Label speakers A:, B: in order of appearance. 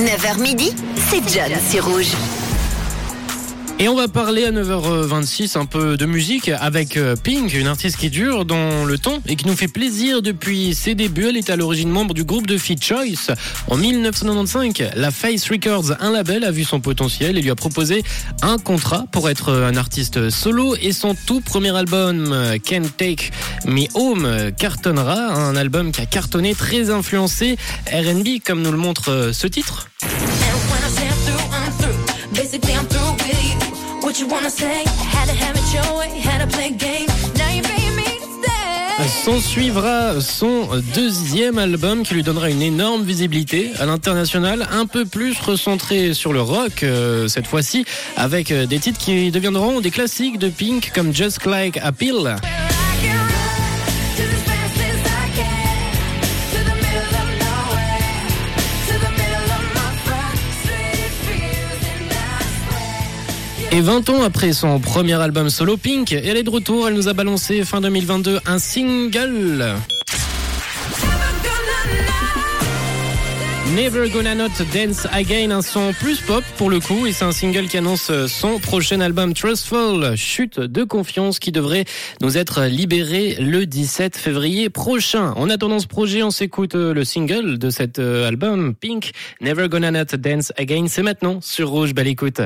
A: 9h midi, c'est John sur Rouge.
B: Et on va parler à 9h26 un peu de musique avec euh, Pink, une artiste qui dure dans le temps et qui nous fait plaisir depuis ses débuts. Elle est à l'origine membre du groupe de Fit Choice. En 1995, la Face Records, un label, a vu son potentiel et lui a proposé un contrat pour être un artiste solo et son tout premier album, Can't Take Me Home, cartonnera. Un album qui a cartonné, très influencé R&B comme nous le montre ce titre. S'en suivra son deuxième album qui lui donnera une énorme visibilité à l'international, un peu plus recentré sur le rock euh, cette fois-ci, avec euh, des titres qui deviendront des classiques de Pink comme Just Like a Pill. Et 20 ans après son premier album solo Pink, elle est de retour, elle nous a balancé fin 2022 un single. Never Gonna Not Dance Again, un son plus pop pour le coup, et c'est un single qui annonce son prochain album Trustful, chute de confiance qui devrait nous être libéré le 17 février prochain. En attendant ce projet, on s'écoute le single de cet album, Pink, Never Gonna Not Dance Again, c'est maintenant sur Rouge, belle écoute.